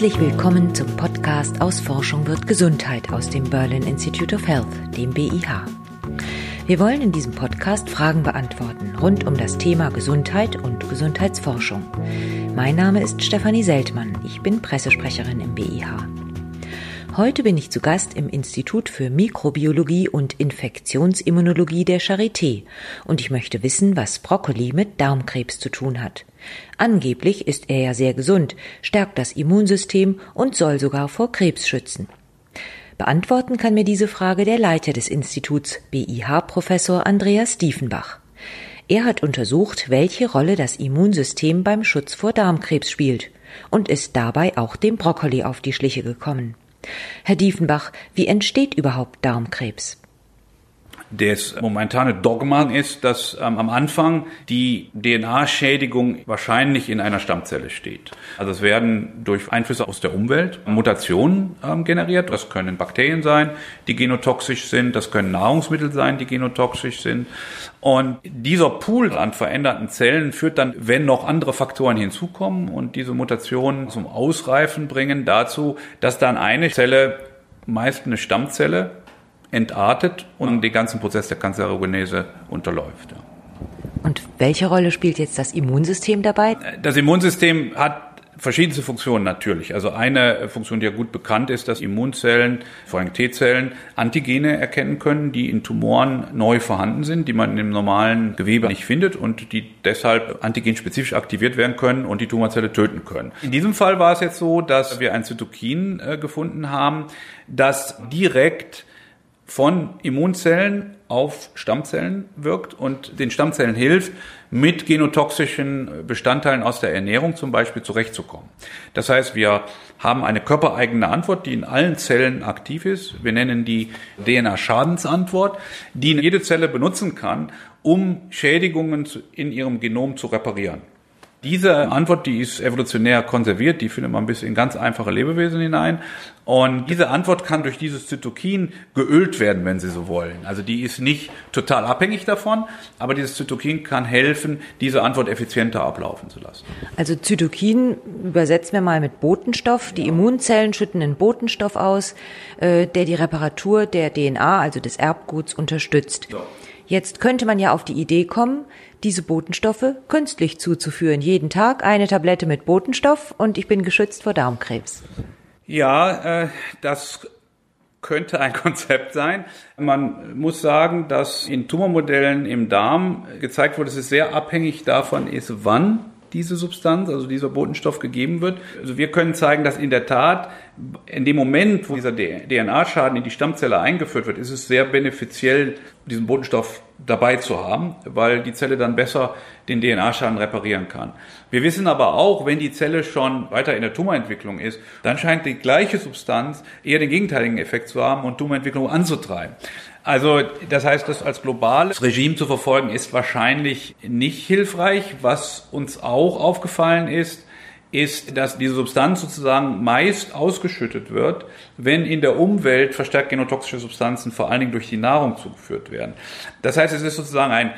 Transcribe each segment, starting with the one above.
Herzlich willkommen zum Podcast Aus Forschung wird Gesundheit aus dem Berlin Institute of Health, dem BIH. Wir wollen in diesem Podcast Fragen beantworten rund um das Thema Gesundheit und Gesundheitsforschung. Mein Name ist Stefanie Seltmann, ich bin Pressesprecherin im BIH. Heute bin ich zu Gast im Institut für Mikrobiologie und Infektionsimmunologie der Charité und ich möchte wissen, was Brokkoli mit Darmkrebs zu tun hat. Angeblich ist er ja sehr gesund, stärkt das Immunsystem und soll sogar vor Krebs schützen. Beantworten kann mir diese Frage der Leiter des Instituts BIH-Professor Andreas Diefenbach. Er hat untersucht, welche Rolle das Immunsystem beim Schutz vor Darmkrebs spielt und ist dabei auch dem Brokkoli auf die Schliche gekommen. Herr Diefenbach, wie entsteht überhaupt Darmkrebs? Das momentane Dogma ist, dass ähm, am Anfang die DNA-Schädigung wahrscheinlich in einer Stammzelle steht. Also es werden durch Einflüsse aus der Umwelt Mutationen ähm, generiert. Das können Bakterien sein, die genotoxisch sind. Das können Nahrungsmittel sein, die genotoxisch sind. Und dieser Pool an veränderten Zellen führt dann, wenn noch andere Faktoren hinzukommen und diese Mutationen zum Ausreifen bringen, dazu, dass dann eine Zelle meist eine Stammzelle entartet und den ganzen Prozess der Kanzerogenese unterläuft. Ja. Und welche Rolle spielt jetzt das Immunsystem dabei? Das Immunsystem hat verschiedenste Funktionen natürlich. Also eine Funktion, die ja gut bekannt ist, dass Immunzellen, vor allem T-Zellen, Antigene erkennen können, die in Tumoren neu vorhanden sind, die man im normalen Gewebe nicht findet und die deshalb antigenspezifisch aktiviert werden können und die Tumorzelle töten können. In diesem Fall war es jetzt so, dass wir ein Zytokin äh, gefunden haben, das direkt von Immunzellen auf Stammzellen wirkt und den Stammzellen hilft, mit genotoxischen Bestandteilen aus der Ernährung zum Beispiel zurechtzukommen. Das heißt, wir haben eine körpereigene Antwort, die in allen Zellen aktiv ist. Wir nennen die DNA-Schadensantwort, die jede Zelle benutzen kann, um Schädigungen in ihrem Genom zu reparieren. Diese Antwort, die ist evolutionär konserviert, die findet man bis in ganz einfache Lebewesen hinein. Und diese Antwort kann durch dieses Zytokin geölt werden, wenn Sie so wollen. Also die ist nicht total abhängig davon, aber dieses Zytokin kann helfen, diese Antwort effizienter ablaufen zu lassen. Also Zytokin übersetzen wir mal mit Botenstoff. Die Immunzellen schütten einen Botenstoff aus, äh, der die Reparatur der DNA, also des Erbguts, unterstützt. So. Jetzt könnte man ja auf die Idee kommen, diese Botenstoffe künstlich zuzuführen. Jeden Tag eine Tablette mit Botenstoff und ich bin geschützt vor Darmkrebs. Ja, äh, das könnte ein Konzept sein. Man muss sagen, dass in Tumormodellen im Darm gezeigt wurde, dass es sehr abhängig davon ist, wann diese Substanz, also dieser Botenstoff gegeben wird. Also wir können zeigen, dass in der Tat in dem Moment, wo dieser DNA-Schaden in die Stammzelle eingeführt wird, ist es sehr benefiziell, diesen Botenstoff dabei zu haben, weil die Zelle dann besser den DNA-Schaden reparieren kann. Wir wissen aber auch, wenn die Zelle schon weiter in der Tumorentwicklung ist, dann scheint die gleiche Substanz eher den gegenteiligen Effekt zu haben und Tumorentwicklung anzutreiben. Also das heißt, das als globales Regime zu verfolgen, ist wahrscheinlich nicht hilfreich. Was uns auch aufgefallen ist, ist, dass diese Substanz sozusagen meist ausgeschüttet wird, wenn in der Umwelt verstärkt genotoxische Substanzen vor allen Dingen durch die Nahrung zugeführt werden. Das heißt, es ist sozusagen ein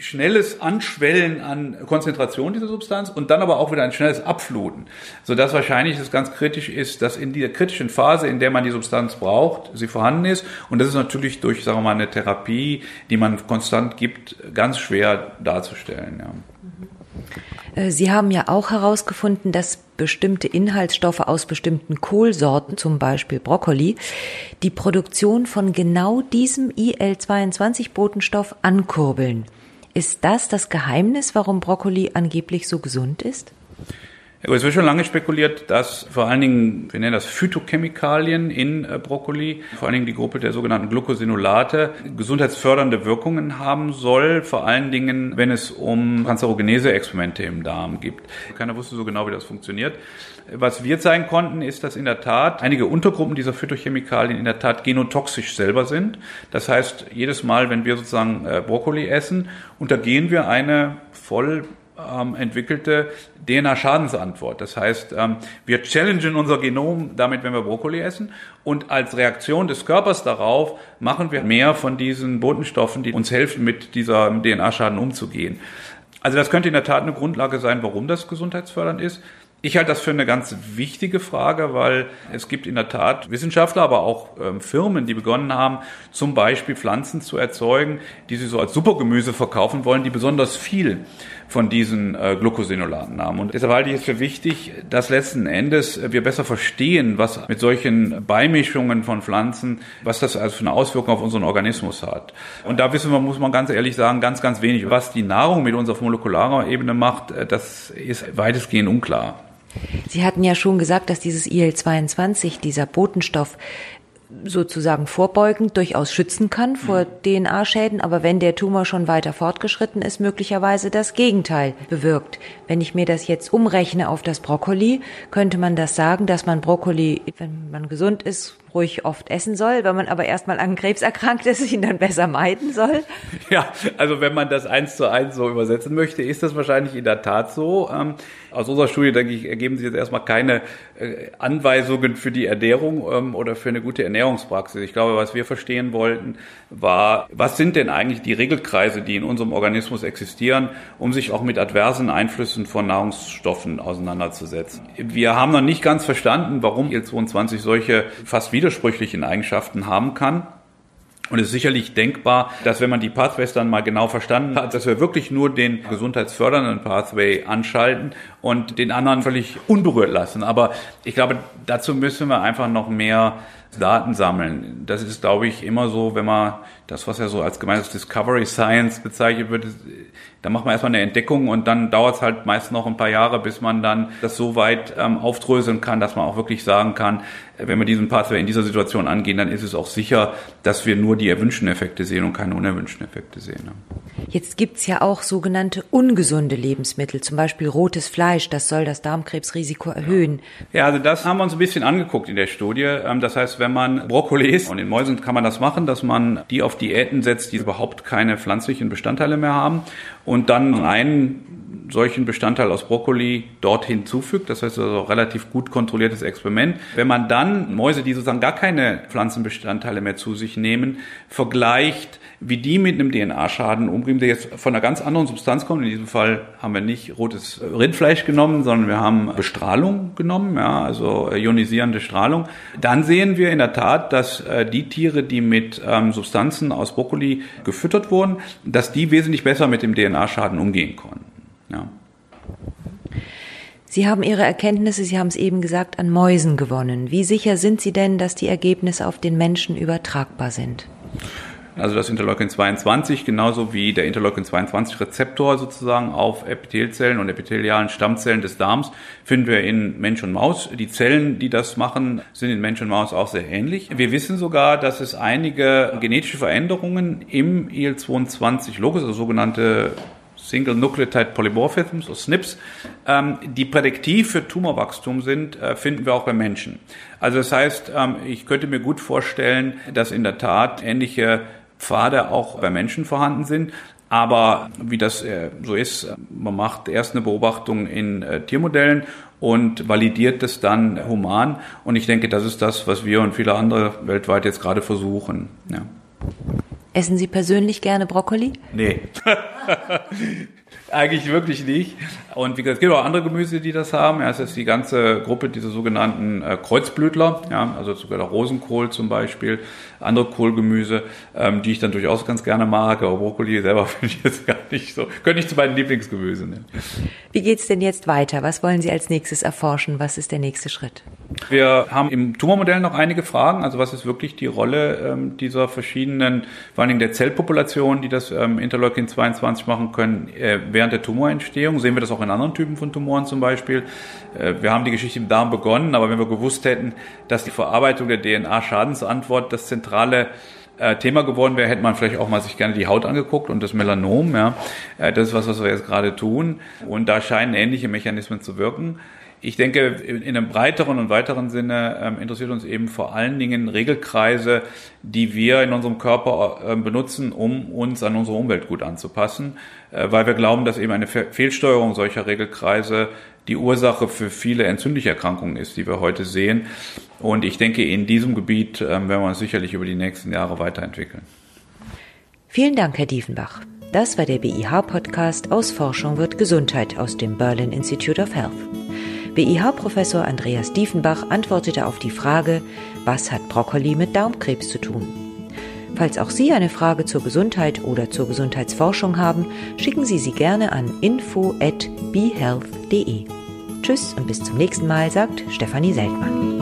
schnelles Anschwellen an Konzentration dieser Substanz und dann aber auch wieder ein schnelles Abfluten, sodass wahrscheinlich es ganz kritisch ist, dass in dieser kritischen Phase, in der man die Substanz braucht, sie vorhanden ist und das ist natürlich durch, sagen wir mal, eine Therapie, die man konstant gibt, ganz schwer darzustellen. Ja. Äh, sie haben ja auch herausgefunden, dass bestimmte Inhaltsstoffe aus bestimmten Kohlsorten, zum Beispiel Brokkoli, die Produktion von genau diesem IL-22-Botenstoff ankurbeln. Ist das das Geheimnis, warum Brokkoli angeblich so gesund ist? Es wird schon lange spekuliert, dass vor allen Dingen, wir nennen das Phytochemikalien in äh, Brokkoli, vor allen Dingen die Gruppe der sogenannten Glucosinolate, gesundheitsfördernde Wirkungen haben soll, vor allen Dingen, wenn es um Kanzerogenese-Experimente im Darm gibt. Keiner wusste so genau, wie das funktioniert. Was wir zeigen konnten, ist, dass in der Tat einige Untergruppen dieser Phytochemikalien in der Tat genotoxisch selber sind. Das heißt, jedes Mal, wenn wir sozusagen äh, Brokkoli essen, untergehen wir eine voll ähm, entwickelte DNA-Schadensantwort. Das heißt, ähm, wir challengen unser Genom damit, wenn wir Brokkoli essen. Und als Reaktion des Körpers darauf machen wir mehr von diesen Botenstoffen, die uns helfen, mit dieser DNA-Schaden umzugehen. Also das könnte in der Tat eine Grundlage sein, warum das gesundheitsfördernd ist. Ich halte das für eine ganz wichtige Frage, weil es gibt in der Tat Wissenschaftler, aber auch ähm, Firmen, die begonnen haben, zum Beispiel Pflanzen zu erzeugen, die sie so als Supergemüse verkaufen wollen, die besonders viel von diesen äh, Glucosinolaten haben. Und deshalb halte ich es für wichtig, dass letzten Endes wir besser verstehen, was mit solchen Beimischungen von Pflanzen, was das also für eine Auswirkung auf unseren Organismus hat. Und da wissen wir, muss man ganz ehrlich sagen, ganz, ganz wenig. Was die Nahrung mit uns auf molekularer Ebene macht, äh, das ist weitestgehend unklar. Sie hatten ja schon gesagt, dass dieses IL-22, dieser Botenstoff, sozusagen vorbeugend durchaus schützen kann vor mhm. DNA-Schäden, aber wenn der Tumor schon weiter fortgeschritten ist, möglicherweise das Gegenteil bewirkt. Wenn ich mir das jetzt umrechne auf das Brokkoli, könnte man das sagen, dass man Brokkoli, wenn man gesund ist, ruhig oft essen soll, wenn man aber erstmal an Krebs erkrankt ist, ihn dann besser meiden soll? Ja, also wenn man das eins zu eins so übersetzen möchte, ist das wahrscheinlich in der Tat so. Ähm, aus unserer Studie, denke ich, ergeben sich jetzt erstmal keine äh, Anweisungen für die Ernährung ähm, oder für eine gute Ernährungspraxis. Ich glaube, was wir verstehen wollten, war, was sind denn eigentlich die Regelkreise, die in unserem Organismus existieren, um sich auch mit adversen Einflüssen von Nahrungsstoffen auseinanderzusetzen. Wir haben noch nicht ganz verstanden, warum Il-22 solche fast widersprüchlichen Eigenschaften haben kann. Und es ist sicherlich denkbar, dass wenn man die Pathways dann mal genau verstanden hat, dass wir wirklich nur den gesundheitsfördernden Pathway anschalten und den anderen völlig unberührt lassen. Aber ich glaube, dazu müssen wir einfach noch mehr Daten sammeln. Das ist, glaube ich, immer so, wenn man das, was ja so als gemeinsames Discovery Science bezeichnet wird, da macht man erstmal eine Entdeckung und dann dauert es halt meist noch ein paar Jahre, bis man dann das so weit ähm, aufdröseln kann, dass man auch wirklich sagen kann, äh, wenn wir diesen Pathway in dieser Situation angehen, dann ist es auch sicher, dass wir nur die erwünschten Effekte sehen und keine unerwünschten Effekte sehen. Ne? Jetzt gibt's ja auch sogenannte ungesunde Lebensmittel, zum Beispiel rotes Fleisch, das soll das Darmkrebsrisiko erhöhen. Ja, also das haben wir uns ein bisschen angeguckt in der Studie. Ähm, das heißt, wenn man Brokkoli isst, und in Mäusen kann man das machen, dass man die auf Diäten setzt, die überhaupt keine pflanzlichen Bestandteile mehr haben und dann einen solchen Bestandteil aus Brokkoli dort hinzufügt. Das heißt also relativ gut kontrolliertes Experiment. Wenn man dann Mäuse, die sozusagen gar keine Pflanzenbestandteile mehr zu sich nehmen, vergleicht, wie die mit einem DNA-Schaden umgehen, der jetzt von einer ganz anderen Substanz kommt. In diesem Fall haben wir nicht rotes Rindfleisch genommen, sondern wir haben Bestrahlung genommen, ja, also ionisierende Strahlung. Dann sehen wir in der Tat, dass äh, die Tiere, die mit ähm, Substanzen aus Brokkoli gefüttert wurden, dass die wesentlich besser mit dem DNA-Schaden umgehen konnten. Ja. Sie haben Ihre Erkenntnisse, Sie haben es eben gesagt, an Mäusen gewonnen. Wie sicher sind Sie denn, dass die Ergebnisse auf den Menschen übertragbar sind? Also das Interleukin 22, genauso wie der Interleukin 22 Rezeptor sozusagen auf Epithelzellen und epithelialen Stammzellen des Darms, finden wir in Mensch und Maus. Die Zellen, die das machen, sind in Mensch und Maus auch sehr ähnlich. Wir wissen sogar, dass es einige genetische Veränderungen im IL-22-Locus, also sogenannte Single Nucleotide Polymorphisms, oder SNPs, ähm, die prädiktiv für Tumorwachstum sind, äh, finden wir auch bei Menschen. Also das heißt, ähm, ich könnte mir gut vorstellen, dass in der Tat ähnliche Pfade auch bei Menschen vorhanden sind. Aber wie das äh, so ist, man macht erst eine Beobachtung in äh, Tiermodellen und validiert es dann human. Und ich denke, das ist das, was wir und viele andere weltweit jetzt gerade versuchen. Ja. Essen Sie persönlich gerne Brokkoli? Nee. Eigentlich wirklich nicht. Und wie gesagt, es gibt auch andere Gemüse, die das haben. Ja, es ist die ganze Gruppe dieser sogenannten äh, Kreuzblütler, ja, also sogar der Rosenkohl zum Beispiel, andere Kohlgemüse, ähm, die ich dann durchaus ganz gerne mag. Aber Brokkoli selber finde ich jetzt gar nicht so. Könnte ich zu meinen Lieblingsgemüsen nennen. Wie geht's denn jetzt weiter? Was wollen Sie als nächstes erforschen? Was ist der nächste Schritt? Wir haben im Tumormodell noch einige Fragen. Also was ist wirklich die Rolle ähm, dieser verschiedenen, vor allen Dingen der Zellpopulation, die das ähm, Interleukin 22 machen können, äh, während der Tumorentstehung? Sehen wir das auch in anderen Typen von Tumoren zum Beispiel? Äh, wir haben die Geschichte im Darm begonnen, aber wenn wir gewusst hätten, dass die Verarbeitung der DNA-Schadensantwort das zentrale äh, Thema geworden wäre, hätte man vielleicht auch mal sich gerne die Haut angeguckt und das Melanom. Ja, äh, das ist was, was wir jetzt gerade tun. Und da scheinen ähnliche Mechanismen zu wirken. Ich denke, in einem breiteren und weiteren Sinne ähm, interessiert uns eben vor allen Dingen Regelkreise, die wir in unserem Körper äh, benutzen, um uns an unsere Umwelt gut anzupassen, äh, weil wir glauben, dass eben eine Fehlsteuerung solcher Regelkreise die Ursache für viele entzündliche Erkrankungen ist, die wir heute sehen. Und ich denke, in diesem Gebiet äh, werden wir uns sicherlich über die nächsten Jahre weiterentwickeln. Vielen Dank, Herr Diefenbach. Das war der BIH-Podcast aus Forschung wird Gesundheit aus dem Berlin Institute of Health. BIH-Professor Andreas Diefenbach antwortete auf die Frage, was hat Brokkoli mit Darmkrebs zu tun? Falls auch Sie eine Frage zur Gesundheit oder zur Gesundheitsforschung haben, schicken Sie sie gerne an info@behealth.de. Tschüss und bis zum nächsten Mal, sagt Stefanie Seltmann.